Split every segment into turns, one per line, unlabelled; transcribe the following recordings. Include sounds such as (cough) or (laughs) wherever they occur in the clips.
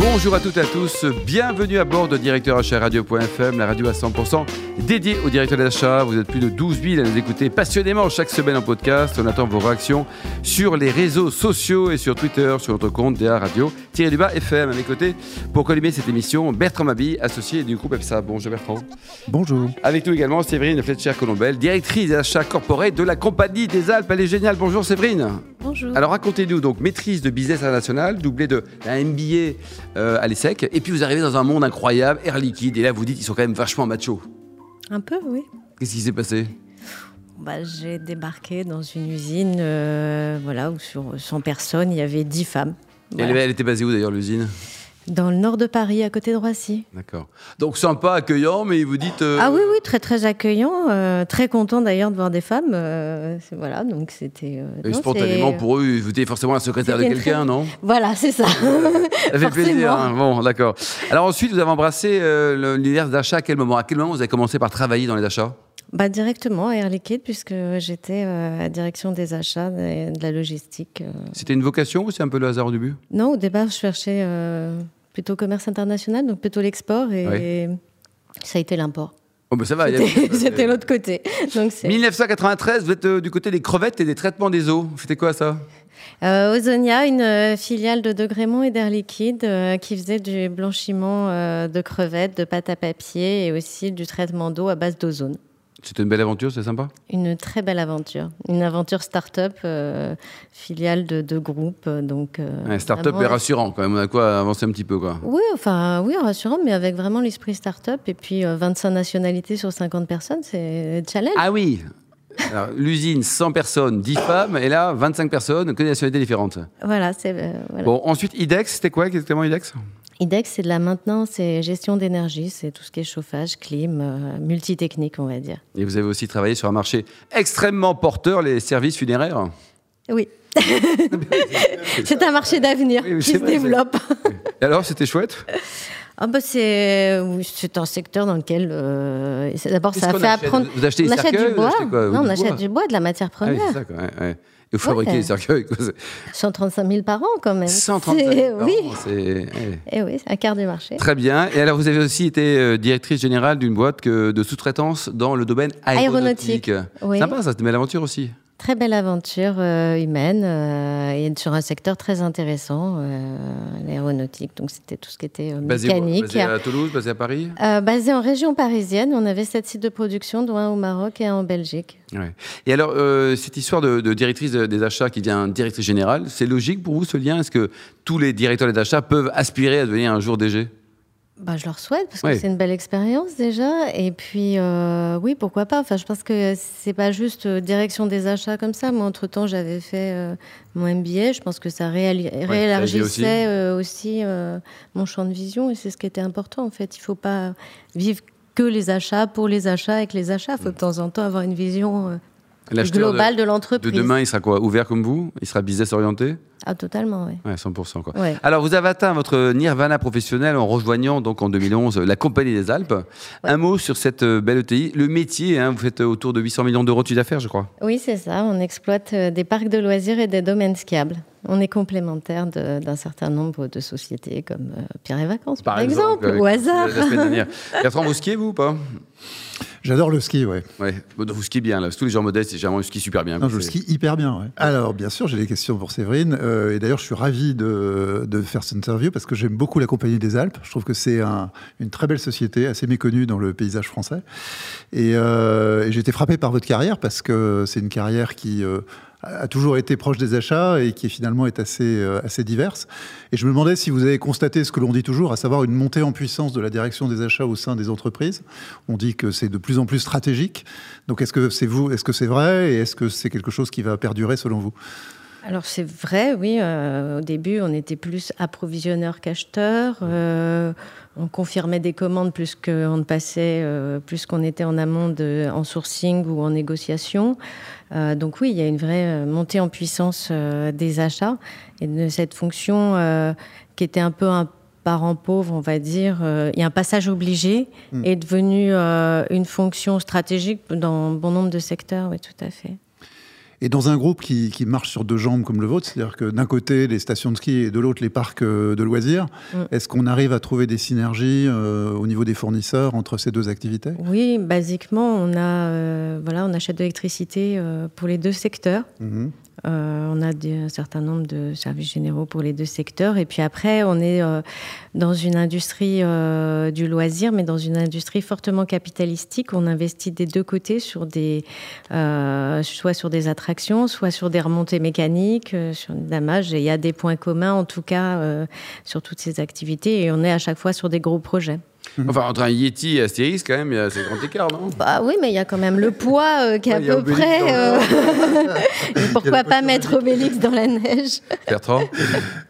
Bonjour à toutes et à tous, bienvenue à bord de Directeur Achat Radio.fm, la radio à 100% dédiée au directeur d'achat. Vous êtes plus de 12 000 à nous écouter passionnément chaque semaine en podcast. On attend vos réactions sur les réseaux sociaux et sur Twitter, sur notre compte DA Radio du bas FM. À mes côtés, pour collimer cette émission, Bertrand Mabi, associé du groupe EFSA. Bonjour Bertrand.
Bonjour.
Avec nous également Séverine Fletcher-Colombel, directrice des achats corporels de la Compagnie des Alpes. Elle est géniale. Bonjour Séverine.
Bonjour.
Alors racontez-nous donc maîtrise de business international, doublé de un MBA euh, à l'ESSEC, et puis vous arrivez dans un monde incroyable, Air Liquide, et là vous dites ils sont quand même vachement machos.
Un peu, oui.
Qu'est-ce qui s'est passé?
Bah, J'ai débarqué dans une usine euh, voilà, où sur 100 personnes, il y avait 10 femmes.
Elle, était basée où d'ailleurs l'usine?
Dans le nord de Paris, à côté de Roissy.
D'accord. Donc sympa, accueillant, mais vous dites. Euh,
ah oui, oui, très très accueillant, euh, très content d'ailleurs de voir des femmes. voilà, donc c'était.
Et spontanément pour eux, vous étiez forcément la secrétaire de quelqu'un, non?
Voilà, c'est ça.
ça fait (laughs) plaisir. Hein. Bon, d'accord. Alors ensuite, vous avez embrassé l'univers d'achat à quel moment? À quel moment vous avez commencé par travailler dans les achats?
Bah, Directement à Air Liquide, puisque j'étais euh, à direction des achats et de la logistique. Euh.
C'était une vocation ou c'est un peu le hasard au début?
Non, au départ, je cherchais euh, plutôt commerce international, donc plutôt l'export, et ça a été l'import.
Oh bah ça va. (laughs)
C'était l'autre côté.
Donc 1993, vous êtes du côté des crevettes et des traitements des eaux. C'était quoi ça?
Euh, Ozonia, une filiale de Degrémont et d'Air Liquide qui faisait du blanchiment de crevettes, de pâte à papier et aussi du traitement d'eau à base d'ozone.
C'était une belle aventure, c'est sympa
Une très belle aventure. Une aventure start-up, euh, filiale de deux groupes. Euh, donc,
euh, start-up est rassurant quand même, on a quoi avancer un petit peu. Quoi.
Oui, enfin, oui, rassurant, mais avec vraiment l'esprit start-up. Et puis 25 nationalités sur 50 personnes, c'est challenge.
Ah oui L'usine, 100 personnes, 10 femmes, et là, 25 personnes, que des nationalités différentes.
Voilà, c'est.
Bon, ensuite, IDEX, c'était quoi exactement IDEX?
IDEX, c'est de la maintenance et gestion d'énergie, c'est tout ce qui est chauffage, clim, euh, multitechnique, on va dire.
Et vous avez aussi travaillé sur un marché extrêmement porteur, les services funéraires
Oui. (laughs) c'est un marché d'avenir qui se développe.
Et alors, c'était chouette
ah bah c'est c'est un secteur dans lequel euh, d'abord ça a fait apprendre.
Vous achetez
on
achète
du bois. non, on achète du bois, de la matière première. Ah oui, ça,
quoi, ouais, des cercueils.
135 000 par an quand même.
135 000 par
oui.
an, c'est...
Eh oui, c'est un quart du marché.
Très bien. Et alors, vous avez aussi été euh, directrice générale d'une boîte de sous-traitance dans le domaine aéronautique. aéronautique. Oui. Sympa, ça, c'était une belle aventure aussi.
Très belle aventure euh, humaine euh, et sur un secteur très intéressant, euh, l'aéronautique. Donc c'était tout ce qui était mécanique.
Basé, à Toulouse, basé à Paris?
Basé en région parisienne. On avait sept sites de production, dont un au Maroc et un en Belgique.
Ouais. Et alors, cette histoire de, de directrice des achats qui devient directrice générale, c'est logique pour vous ce lien? Est-ce que tous les directeurs des achats peuvent aspirer à devenir un jour DG
bah, je leur souhaite parce que c'est une belle expérience déjà. Et puis, euh, oui, pourquoi pas. Enfin, je pense que c'est pas juste euh, direction des achats comme ça. Moi, entre temps, j'avais fait euh, mon MBA. Je pense que ça réélargissait aussi, mon champ de vision et c'est ce qui était important en fait. Il faut pas vivre que les achats pour les achats avec les achats. Il faut de temps en temps avoir une vision globale de, de l'entreprise.
De demain, il sera quoi Ouvert comme vous? Il sera business orienté?
Ah, totalement, oui.
Ouais, 100%. Quoi. Alors, vous avez atteint votre nirvana professionnel en rejoignant donc en 2011 la Compagnie des Alpes. Un mot sur cette euh, belle ETI. Le métier, hein, vous faites autour de 800 millions d'euros de chiffre d'affaires, je crois.
Oui, c'est ça. On exploite euh, des parcs de loisirs et des domaines skiables. On est complémentaire d'un certain nombre de sociétés comme euh, Pierre et Vacances, par, exemple, au hasard. (laughs)
Bertrand, vous skiez, vous ou pas?
J'adore le ski, ouais.
ouais. Vous skiez bien, là. Tous les gens modestes, généralement, skient super bien.
Non, je skie hyper bien, ouais. Alors, bien sûr, j'ai des questions pour Séverine. Euh, et d'ailleurs, je suis ravi de, de, faire cette interview parce que j'aime beaucoup la Compagnie des Alpes. Je trouve que c'est un, une très belle société, assez méconnue dans le paysage français. Et, euh, et j'ai été frappé par votre carrière parce que c'est une carrière qui... Euh, a toujours été proche des achats et qui finalement est assez, euh, assez diverse. Et je me demandais si vous avez constaté ce que l'on dit toujours, à savoir une montée en puissance de la direction des achats au sein des entreprises. On dit que c'est de plus en plus stratégique. Donc est-ce que c'est vous, est-ce que c'est vrai et est-ce que c'est quelque chose qui va perdurer selon vous?
Alors c'est vrai, oui. Euh, au début, on était plus approvisionneur qu'acheteur. Euh, on confirmait des commandes plus qu'on ne passait, euh, plus qu'on était en amont en sourcing ou en négociation. donc oui, il y a une vraie montée en puissance des achats et de cette fonction qui était un peu un parents pauvres, on va dire, il y a un passage obligé mm. est devenu une fonction stratégique dans bon nombre de secteurs, oui, tout à fait.
Et dans un groupe qui, marche sur deux jambes comme le vôtre, c'est-à-dire que d'un côté les stations de ski et de l'autre les parcs euh, de loisirs, mm. est-ce qu'on arrive à trouver des synergies euh, au niveau des fournisseurs entre ces deux activités?
Oui, basiquement, on, a, euh, voilà, on achète de l'électricité pour les deux secteurs. Mm-hmm. Euh, on a un certain nombre de services généraux pour les deux secteurs. Et puis après, on est euh, dans une industrie euh, du loisir, mais dans une industrie fortement capitalistique. On investit des deux côtés sur des, soit sur des attractions, soit sur des remontées mécaniques, sur des damages. Et il y a des points communs, en tout cas, sur toutes ces activités. Et on est à chaque fois sur des gros projets.
Mhm. Enfin, entre un Yeti et Astérix, quand même, il y a ces grand écart, non?
Bah oui, mais il y a quand même le poids euh, qui est à peu près. Euh, (laughs) (laughs) pourquoi pas mettre Obélix dans la neige?
Bertrand? (laughs)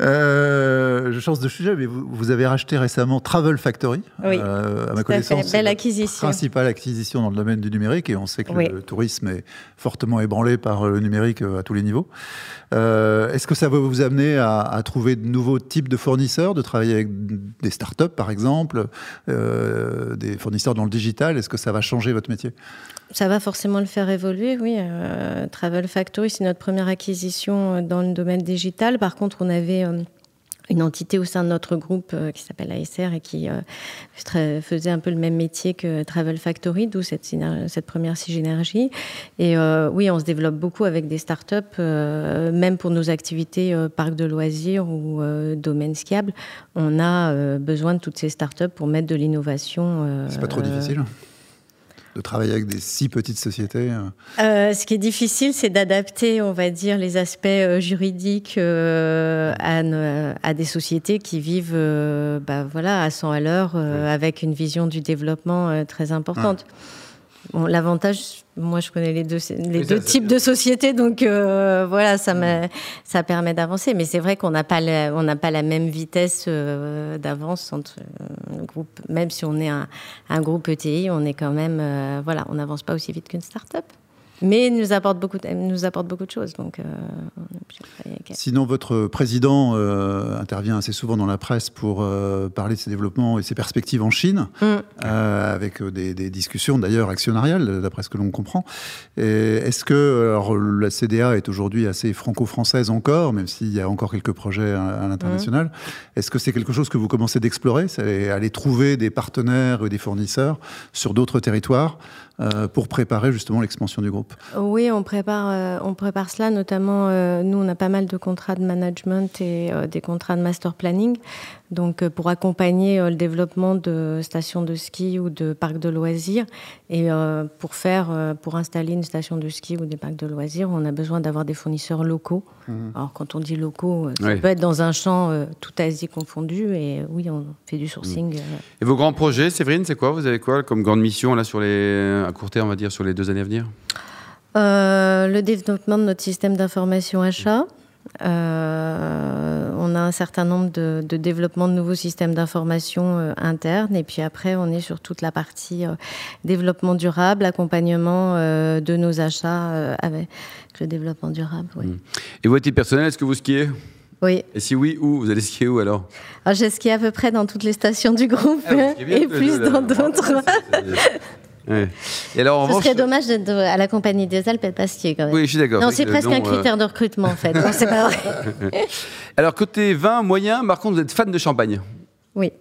Euh, Je change de sujet, mais vous, avez racheté récemment Travel Factory.
Oui. à ma connaissance,
belle
acquisition.
Principale acquisition dans le domaine du numérique, et on sait que le tourisme est fortement ébranlé par le numérique à tous les niveaux. Est-ce que ça va vous amener à, à, trouver de nouveaux types de fournisseurs, de travailler avec des startups, par exemple? Euh, des fournisseurs dans le digital Est-ce que ça va changer votre métier?
Ça va forcément le faire évoluer, oui. Euh, Travel Factory, c'est notre première acquisition euh, dans le domaine digital. Par contre, on avait une entité au sein de notre groupe euh, qui s'appelle ASR et qui euh, faisait un peu le même métier que Travel Factory, d'où cette, cette, première synergie. Et euh, oui, on se développe beaucoup avec des startups, même pour nos activités parcs de loisirs ou domaine skiable. On a besoin de toutes ces startups pour mettre de l'innovation.
C'est pas trop difficile de travailler avec des si petites sociétés euh.
Euh, Ce qui est difficile, c'est d'adapter, on va dire, les aspects euh, juridiques à, à, des sociétés qui vivent bah, voilà, à 100 à l'heure, avec une vision du développement très importante. L'avantage, moi je connais les deux, les deux types de sociétés, donc euh, voilà, ça, me, ça permet d'avancer. Mais c'est vrai qu'on n'a pas, la, pas la même vitesse euh, d'avance entre euh, groupe. Même si on est un, groupe ETI, on est quand même, voilà, on n'avance pas aussi vite qu'une start-up mais nous apporte beaucoup, de, nous apporte beaucoup de choses. Donc, euh,
Sinon, votre président euh, intervient assez souvent dans la presse pour euh, parler de ses développements et ses perspectives en Chine, mm. avec des, discussions d'ailleurs actionnariales, d'après ce que l'on comprend. Est-ce que alors, la CDA est aujourd'hui assez franco-française encore, même s'il y a encore quelques projets à, l'international mm. Est-ce que c'est quelque chose que vous commencez d'explorer aller trouver des partenaires et des fournisseurs sur d'autres territoires pour préparer justement l'expansion du groupe?
Oui, on prépare, euh, on prépare cela, notamment euh, nous, on a pas mal de contrats de management et des contrats de master planning. Donc, pour accompagner le développement de stations de ski ou de parcs de loisirs, et pour faire, pour installer une station de ski ou des parcs de loisirs, on a besoin d'avoir des fournisseurs locaux. Mmh. Alors, quand on dit locaux, ça peut être dans un champ tout Asie confondu, et oui, on fait du sourcing. Mmh.
Et vos grands projets, Séverine, c'est quoi? Vous avez quoi comme grande mission là sur les à court terme, on va dire, sur les deux années à venir?
Euh, Le développement de notre système d'information achat. Euh, on a un certain nombre de, de développements de nouveaux systèmes d'information euh, internes. Et puis après, on est sur toute la partie développement durable, accompagnement de nos achats avec le développement durable. Hmm.
Et vous, à titre personnel, est-ce que vous skiez?
Oui.
Et si oui, où? Vous allez skier où alors,
alors J'ai skié à peu près dans toutes les stations du groupe ah, (laughs) et plus dans d'autres. Et alors, Ce serait dommage d'être à la Compagnie des Alpes et de Pastier, quand même.
Oui, je suis d'accord.
Non, c'est presque un critère euh, de recrutement, en fait. c'est pas vrai. (laughs)
alors, côté vin moyen, par contre, vous êtes fan de champagne
Oui.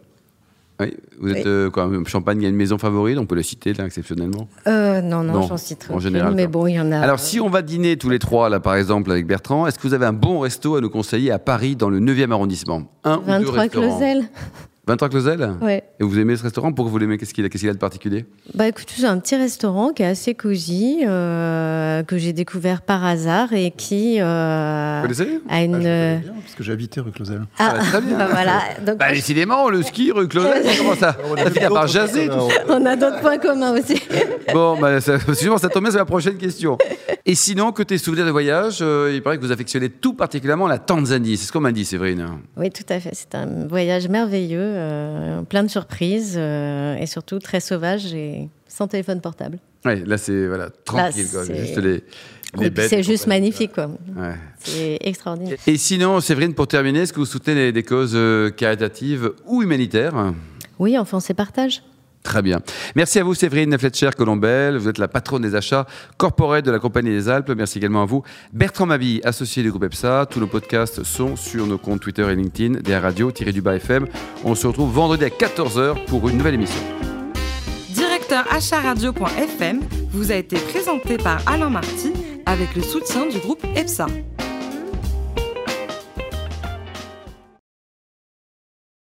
Oui, vous êtes euh, quoi Champagne, il y a une maison favorite, on peut le citer là exceptionnellement
euh, Non, non, j'en cite en général. Mais bon, il y en a.
Alors, si on va dîner tous les trois là, par exemple, avec Bertrand, est-ce que vous avez un bon resto à nous conseiller à Paris, dans le 9e arrondissement?
Un 23 ou deux restaurants?
23 Clausel
Ouais.
Et vous aimez ce restaurant? Pourquoi vous l'aimez? Qu'est-ce qu'il a, qu'est-ce qu'il a de particulier?
Bah écoute, c'est un petit restaurant qui est assez cosy, euh, que j'ai découvert par hasard et qui euh,
vous connaissez?
a une. Ah, bien, parce que j'habitais rue Clausel.
Ah, ah très bien. Bah, voilà.
Donc... Bah, décidément, le ski rue Clausel, comment ça? On a fini par jaser.
On a d'autres points communs aussi. (laughs)
bon, bah, ça, ça tombe bien, c'est la prochaine question. Et sinon, que tes souvenirs de voyage, euh, il paraît que vous affectionnez tout particulièrement la Tanzanie. C'est ce qu'on m'a dit, Séverine.
Oui, tout à fait. C'est un voyage merveilleux, plein de surprises euh, et surtout très sauvage. Et sans téléphone portable.
Oui, là c'est voilà, tranquille, juste les,
C'est juste magnifique, quoi. C'est extraordinaire.
Et sinon, Séverine, pour terminer, est-ce que vous soutenez des causes euh, caritatives ou humanitaires?
Oui, enfin, on partage.
Très bien. Merci à vous, Séverine Fletcher-Colombel. Vous êtes la patronne des achats corporels de la Compagnie des Alpes. Merci également à vous, Bertrand Mabille, associé du groupe EPSA. Tous nos podcasts sont sur nos comptes Twitter et LinkedIn, des radio-du-bas FM. On se retrouve vendredi à 14h pour une nouvelle émission.
Directeur acharadio.fm vous a été présenté par Alain Marty avec le soutien du groupe EPSA.